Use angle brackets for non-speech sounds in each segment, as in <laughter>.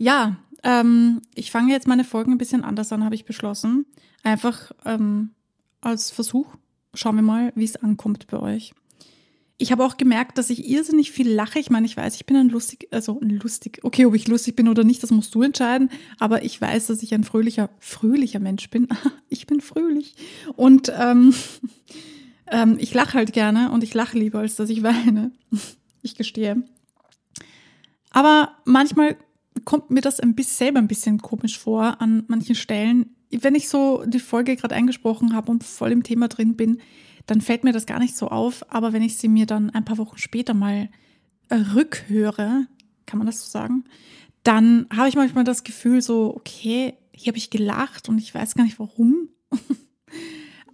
Ja, ähm, ich fange jetzt meine Folgen ein bisschen anders an, habe ich beschlossen. Einfach ähm, als Versuch. Schauen wir mal, wie es ankommt bei euch. Ich habe auch gemerkt, dass ich irrsinnig viel lache. Ich meine, ich weiß, ich bin ein lustig, also lustig, okay, ob ich lustig bin oder nicht, das musst du entscheiden. Aber ich weiß, dass ich ein fröhlicher, fröhlicher Mensch bin. <laughs> ich bin fröhlich. Und ähm, <laughs> ähm, ich lache halt gerne und ich lache lieber, als dass ich weine. <laughs> ich gestehe. Aber manchmal kommt mir das ein bisschen selber ein bisschen komisch vor an manchen Stellen. Wenn ich so die Folge gerade eingesprochen habe und voll im Thema drin bin, dann fällt mir das gar nicht so auf. Aber wenn ich sie mir dann ein paar Wochen später mal äh, rückhöre, kann man das so sagen, dann habe ich manchmal das Gefühl so, okay, hier habe ich gelacht und ich weiß gar nicht warum. <laughs>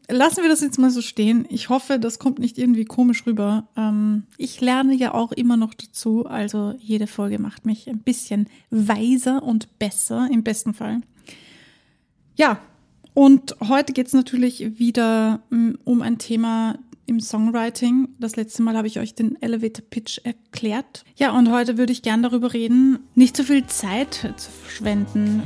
Lassen wir das jetzt mal so stehen. Ich hoffe, das kommt nicht irgendwie komisch rüber. Ähm, ich lerne ja auch immer noch dazu, also jede Folge macht mich ein bisschen weiser und besser, im besten Fall. Ja, und heute geht es natürlich wieder mm, um ein Thema im Songwriting. Das letzte Mal habe ich euch den Elevator Pitch erklärt. Ja, und heute würde ich gern darüber reden, nicht so viel Zeit zu verschwenden.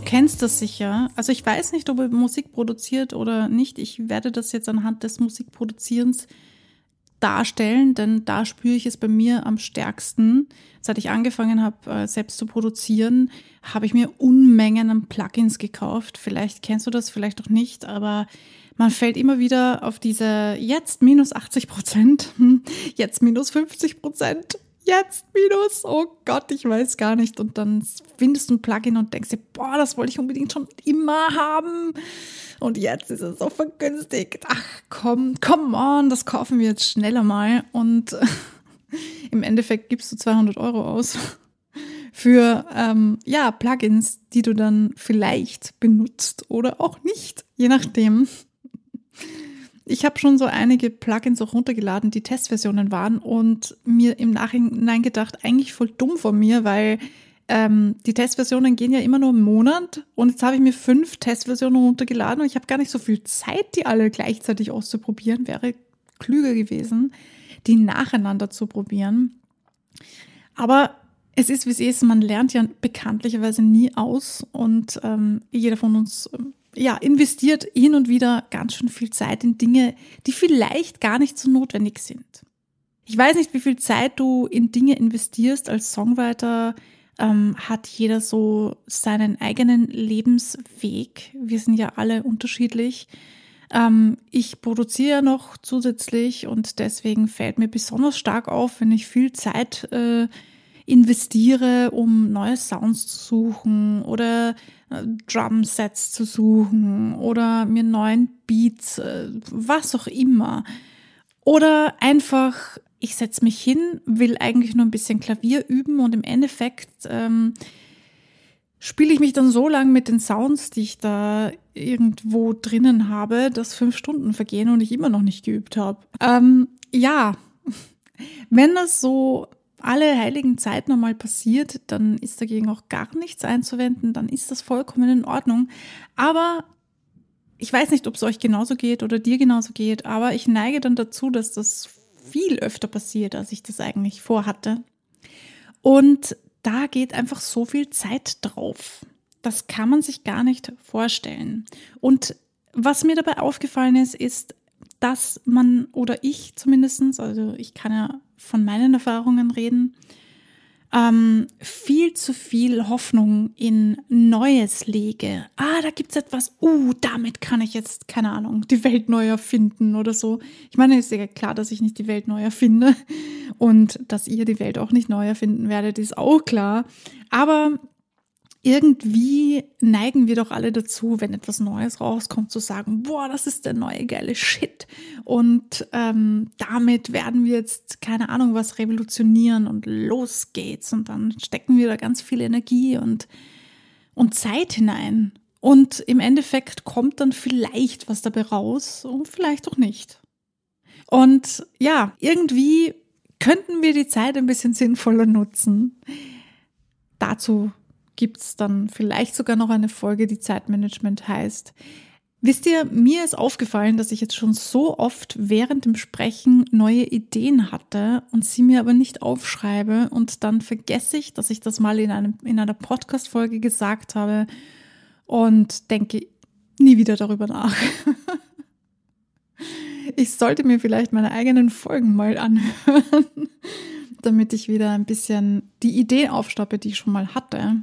Du kennst das sicher. Also ich weiß nicht, ob er Musik produziert oder nicht. Ich werde das jetzt anhand des Musikproduzierens darstellen, denn da spüre ich es bei mir am stärksten. Seit ich angefangen habe, äh, selbst zu produzieren, habe ich mir Unmengen an Plugins gekauft. Vielleicht kennst du das, vielleicht auch nicht, aber man fällt immer wieder auf diese jetzt minus 80 Prozent, <laughs> jetzt minus 50 Prozent jetzt minus, oh Gott, ich weiß gar nicht. Und dann findest du ein Plugin und denkst dir, boah, das wollte ich unbedingt schon immer haben. Und jetzt ist es so vergünstigt. Ach komm, come on, das kaufen wir jetzt schneller mal. Und <laughs> im Endeffekt gibst du 200 Euro aus <laughs> für ähm, ja Plugins, die du dann vielleicht benutzt oder auch nicht, je nachdem. Ich habe schon so einige Plugins auch runtergeladen, die Testversionen waren und mir im Nachhinein gedacht, eigentlich voll dumm von mir, weil ähm, die Testversionen gehen ja immer nur einen Monat und jetzt habe ich mir fünf Testversionen runtergeladen und ich habe gar nicht so viel Zeit, die alle gleichzeitig auszuprobieren. Wäre klüger gewesen, die nacheinander zu probieren. Aber es ist, wie es ist, man lernt ja bekanntlicherweise nie aus und ähm, jeder von uns ähm, ja, investiert hin und wieder ganz schön viel Zeit in Dinge, die vielleicht gar nicht so notwendig sind. Ich weiß nicht, wie viel Zeit du in Dinge investierst als Songwriter. Ähm, hat jeder so seinen eigenen Lebensweg. Wir sind ja alle unterschiedlich. Ähm, ich produziere noch zusätzlich und deswegen fällt mir besonders stark auf, wenn ich viel Zeit äh, investiere, um neue Sounds zu suchen oder Drumsets zu suchen oder mir neuen Beats, äh, was auch immer. Oder einfach, ich setze mich hin, will eigentlich nur ein bisschen Klavier üben und im Endeffekt ähm, spiele ich mich dann so lange mit den Sounds, die ich da irgendwo drinnen habe, dass fünf Stunden vergehen und ich immer noch nicht geübt habe. Ähm, ja, <laughs> wenn das so alle heiligen Zeit nochmal passiert, dann ist dagegen auch gar nichts einzuwenden, dann ist das vollkommen in Ordnung. Aber ich weiß nicht, ob es euch genauso geht oder dir genauso geht, aber ich neige dann dazu, dass das viel öfter passiert, als ich das eigentlich vorhatte. Und da geht einfach so viel Zeit drauf. Das kann man sich gar nicht vorstellen. Und was mir dabei aufgefallen ist, ist, dass man oder ich zumindestens, also ich kann ja von meinen Erfahrungen reden, ähm, viel zu viel Hoffnung in Neues lege. Ah, da gibt's etwas, uh, damit kann ich jetzt, keine Ahnung, die Welt neu erfinden oder so. Ich meine, es ist ja klar, dass ich nicht die Welt neu erfinde <laughs> und dass ihr die Welt auch nicht neu erfinden werdet, ist auch klar. Aber irgendwie neigen wir doch alle dazu, wenn etwas Neues rauskommt, zu sagen, boah, das ist der neue geile Shit. Und ähm, damit werden wir jetzt, keine Ahnung, was revolutionieren und los geht's. Und dann stecken wir da ganz viel Energie und, und Zeit hinein. Und im Endeffekt kommt dann vielleicht was dabei raus und vielleicht auch nicht. Und ja, irgendwie könnten wir die Zeit ein bisschen sinnvoller nutzen. Dazu gibt's dann vielleicht sogar noch eine Folge, die Zeitmanagement heißt. Wisst ihr, mir ist aufgefallen, dass ich jetzt schon so oft während dem Sprechen neue Ideen hatte und sie mir aber nicht aufschreibe und dann vergesse ich, dass ich das mal in, einem, in einer Podcast-Folge gesagt habe und denke nie wieder darüber nach. <laughs> ich sollte mir vielleicht meine eigenen Folgen mal anhören, <laughs> damit ich wieder ein bisschen die Idee aufstoppe, die ich schon mal hatte.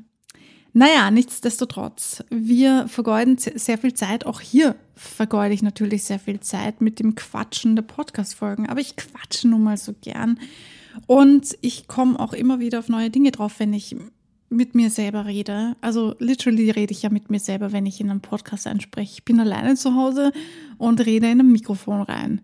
Naja, nichtsdestotrotz, wir vergeuden sehr viel Zeit. Auch hier vergeude ich natürlich sehr viel Zeit mit dem Quatschen der Podcast-Folgen. Aber ich quatsche nun mal so gern. Und ich komme auch immer wieder auf neue Dinge drauf, wenn ich mit mir selber rede. Also literally rede ich ja mit mir selber, wenn ich in einem Podcast einspreche. Ich bin alleine zu Hause und rede in ein Mikrofon rein.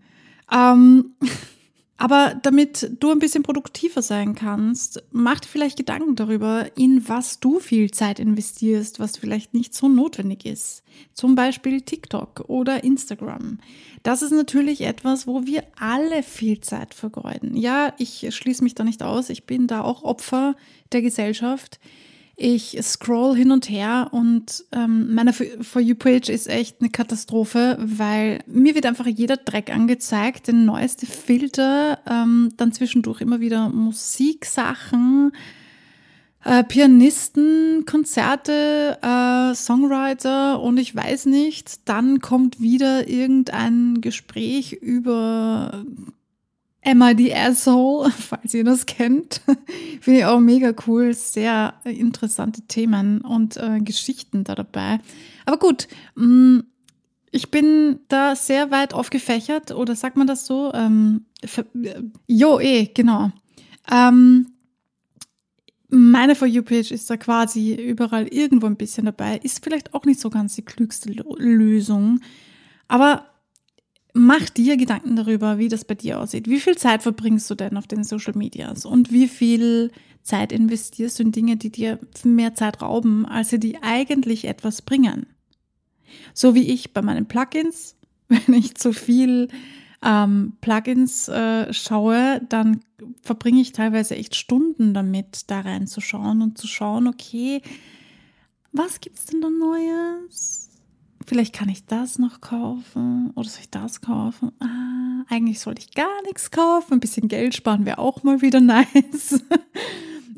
Ähm, <laughs> Aber damit du ein bisschen produktiver sein kannst, mach dir vielleicht Gedanken darüber, in was du viel Zeit investierst, was vielleicht nicht so notwendig ist. Zum Beispiel TikTok oder Instagram. Das ist natürlich etwas, wo wir alle viel Zeit vergeuden. Ja, ich schließe mich da nicht aus. Ich bin da auch Opfer der Gesellschaft. Ich scroll hin und her und ähm, meine For You-Page ist echt eine Katastrophe, weil mir wird einfach jeder Dreck angezeigt, der neueste Filter, ähm, dann zwischendurch immer wieder Musiksachen, äh, Pianisten, Konzerte, äh, Songwriter und ich weiß nicht, dann kommt wieder irgendein Gespräch über Emma the Asshole, <laughs> falls ihr das kennt. <laughs> Finde ich auch mega cool. Sehr interessante Themen und äh, Geschichten da dabei. Aber gut, mh, mm, ich bin da sehr weit aufgefächert, oder sagt man das so? Ähm, für, jo, eh, genau. Ähm, meine For You-Page ist da quasi überall irgendwo ein bisschen dabei. Ist vielleicht auch nicht so ganz die klügste Lösung. Aber mach dir Gedanken darüber, wie das bei dir aussieht. Wie viel Zeit verbringst du denn auf den Social Medias und wie viel Zeit investierst du in Dinge, die dir mehr Zeit rauben, als sie dir eigentlich etwas bringen? So wie ich bei meinen Plugins, <laughs> wenn ich zu viel ähm, Plugins äh, schaue, dann verbringe ich teilweise echt Stunden damit, da reinzuschauen und zu schauen, okay, was gibt's denn da Neues? Vielleicht kann ich das noch kaufen oder soll ich das kaufen? Ah, eigentlich sollte ich gar nichts kaufen. Ein bisschen Geld sparen wäre auch mal wieder <laughs> nice.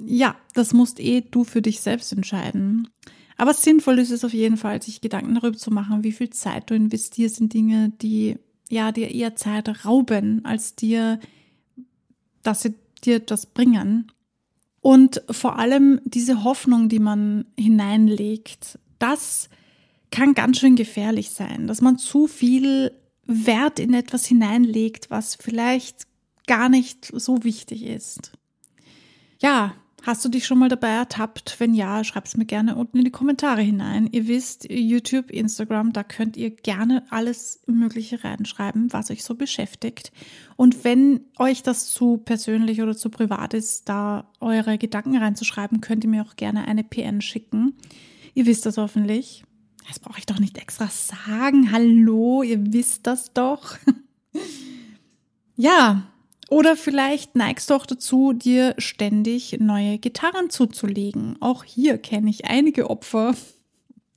ja, das musst eh du für dich selbst entscheiden. Aber sinnvoll ist es auf jeden Fall, sich Gedanken darüber zu machen, wie viel Zeit du investierst in Dinge, die ja dir eher Zeit rauben, als dir, dass sie dir das bringen. Und vor allem diese Hoffnung, die man hineinlegt, dass kann ganz schön gefährlich sein, dass man zu viel Wert in etwas hineinlegt, was vielleicht gar nicht so wichtig ist. Ja, hast du dich schon mal dabei ertappt? Wenn ja, schreib es mir gerne unten in die Kommentare hinein. Ihr wisst, YouTube, Instagram, da könnt ihr gerne alles Mögliche reinschreiben, was euch so beschäftigt. Und wenn euch das zu persönlich oder zu privat ist, da eure Gedanken reinzuschreiben, könnt ihr mir auch gerne eine PN schicken. Ihr wisst das hoffentlich. Das brauche ich doch nicht extra sagen. Hallo, ihr wisst das doch. <laughs> ja, oder vielleicht neigst du auch dazu, dir ständig neue Gitarren zuzulegen. Auch hier kenne ich einige Opfer.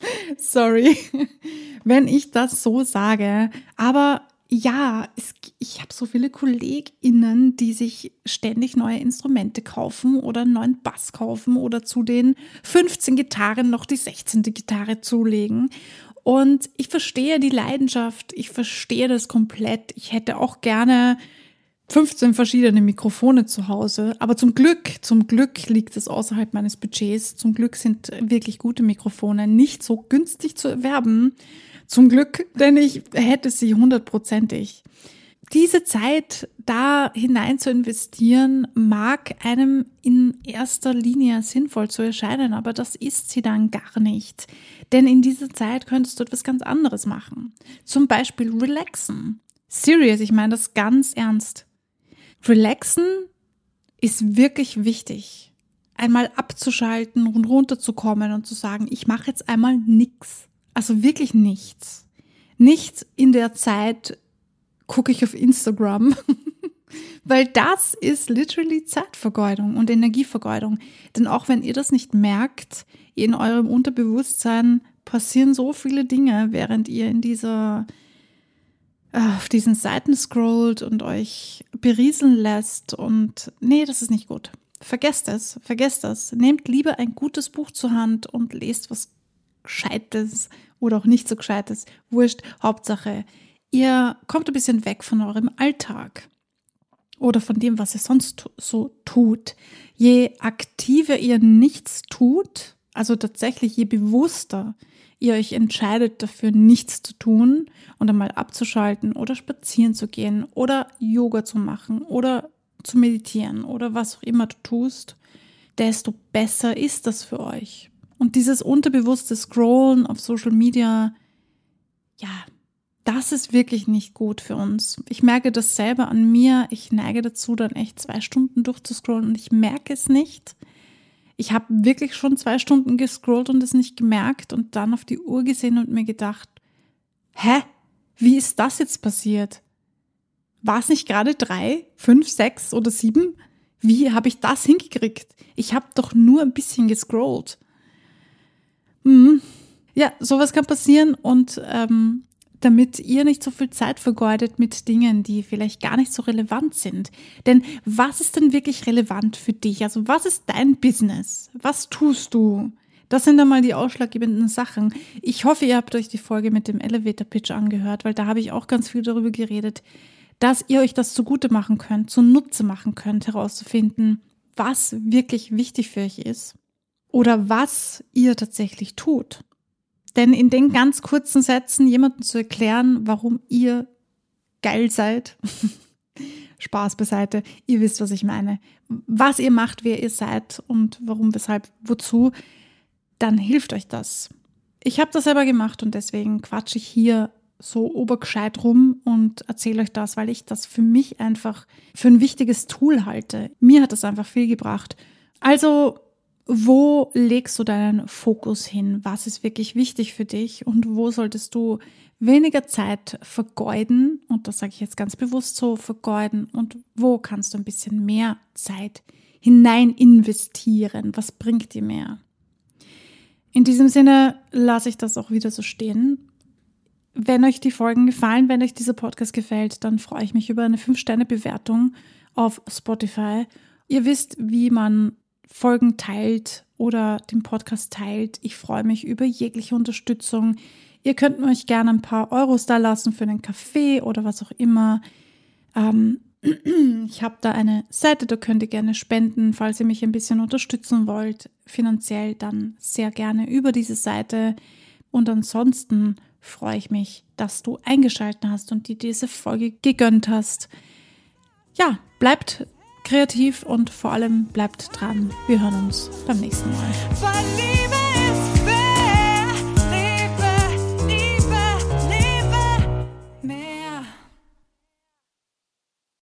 <laughs> Sorry, <laughs> wenn ich das so sage. Aber ja, es, ich habe so viele KollegInnen, die sich ständig neue Instrumente kaufen oder einen neuen Bass kaufen oder zu den 15 Gitarren noch die 16. Gitarre zulegen. Und ich verstehe die Leidenschaft, ich verstehe das komplett. Ich hätte auch gerne 15 verschiedene Mikrofone zu Hause. Aber zum Glück, zum Glück liegt es außerhalb meines Budgets. Zum Glück sind wirklich gute Mikrofone nicht so günstig zu erwerben. Zum Glück, denn ich hätte sie hundertprozentig. Diese Zeit da hinein zu investieren, mag einem in erster Linie sinnvoll zu erscheinen, aber das ist sie dann gar nicht. Denn in dieser Zeit könntest du etwas ganz anderes machen. Zum Beispiel relaxen. Serious, ich meine das ganz ernst. Relaxen ist wirklich wichtig. Einmal abzuschalten und runterzukommen und zu sagen, ich mache jetzt einmal nichts. Also wirklich nichts. Nicht in der Zeit gucke ich auf Instagram <laughs> Weil das ist literally Zeitvergeudung und Energievergeudung. Denn auch wenn ihr das nicht merkt, in eurem Unterbewusstsein passieren so viele Dinge, während ihr in dieser äh, auf diesen Seiten scrollt und euch berieseln lässt und nee, das ist nicht gut. Vergesst es, vergesst das. Nehmt lieber ein gutes Buch zur Hand und lest was Gescheites oder auch nicht so Gescheites. Wurscht, Hauptsache, ihr kommt ein bisschen weg von eurem Alltag oder von dem, was ihr sonst so tut. Je aktiver ihr nichts tut, also tatsächlich je bewusster ihr euch entscheidet dafür, nichts zu tun und einmal abzuschalten oder spazieren zu gehen oder Yoga zu machen oder zu meditieren oder was auch immer du tust, desto besser ist das für euch. Und dieses unterbewusste Scrollen auf Social Media, ja, das ist wirklich nicht gut für uns. Ich merke das selber an mir. Ich neige dazu, dann echt zwei Stunden durchzuscrollen und ich merke es nicht. Ich habe wirklich schon zwei Stunden gescrollt und es nicht gemerkt und dann auf die Uhr gesehen und mir gedacht, hä? Wie ist das jetzt passiert? War es nicht gerade drei, fünf, sechs oder sieben? Wie habe ich das hingekriegt? Ich habe doch nur ein bisschen gescrollt. Hm. Ja, sowas kann passieren und ähm, damit ihr nicht so viel Zeit vergeudet mit Dingen, die vielleicht gar nicht so relevant sind. Denn was ist denn wirklich relevant für dich? Also was ist dein Business? Was tust du? Das sind einmal die ausschlaggebenden Sachen. Ich hoffe, ihr habt euch die Folge mit dem Elevator Pitch angehört, weil da habe ich auch ganz viel darüber geredet, dass ihr euch das zugute machen könnt, zunutze machen könnt, herauszufinden, was wirklich wichtig für euch ist oder was ihr tatsächlich tut. Denn in den ganz kurzen Sätzen jemandem zu erklären, warum ihr geil seid, <laughs> Spaß beiseite, ihr wisst, was ich meine, was ihr macht, wer ihr seid und warum, weshalb, wozu, dann hilft euch das. Ich habe das selber gemacht und deswegen quatsche ich hier so obergescheit rum und erzähle euch das, weil ich das für mich einfach für ein wichtiges Tool halte. Mir hat das einfach viel gebracht. Also wo legst du deinen Fokus hin? Was ist wirklich wichtig für dich und wo solltest du weniger Zeit vergeuden? Und das sage ich jetzt ganz bewusst so, vergeuden. Und wo kannst du ein bisschen mehr Zeit hinein investieren? Was bringt dir mehr? In diesem Sinne lasse ich das auch wieder so stehen. Wenn euch die Folgen gefallen, wenn euch dieser Podcast gefällt, dann freue ich mich über eine 5-Sterne-Bewertung auf Spotify. Ihr wisst, wie man Folgen teilt oder den Podcast teilt. Ich freue mich über jegliche Unterstützung. Ihr könnt mir euch gerne ein paar Euros da lassen für einen Kaffee oder was auch immer. Ähm, <clears throat> ich habe da eine Seite, da könnt ihr gerne spenden, falls ihr mich ein bisschen unterstützen wollt. Finanziell dann sehr gerne über diese Seite. Und ansonsten freue ich mich, dass du eingeschaltet hast und die diese Folge gegönnt hast. Ja, bleibt kreativ und vor allem bleibt dran. Wir hören uns beim nächsten Mal.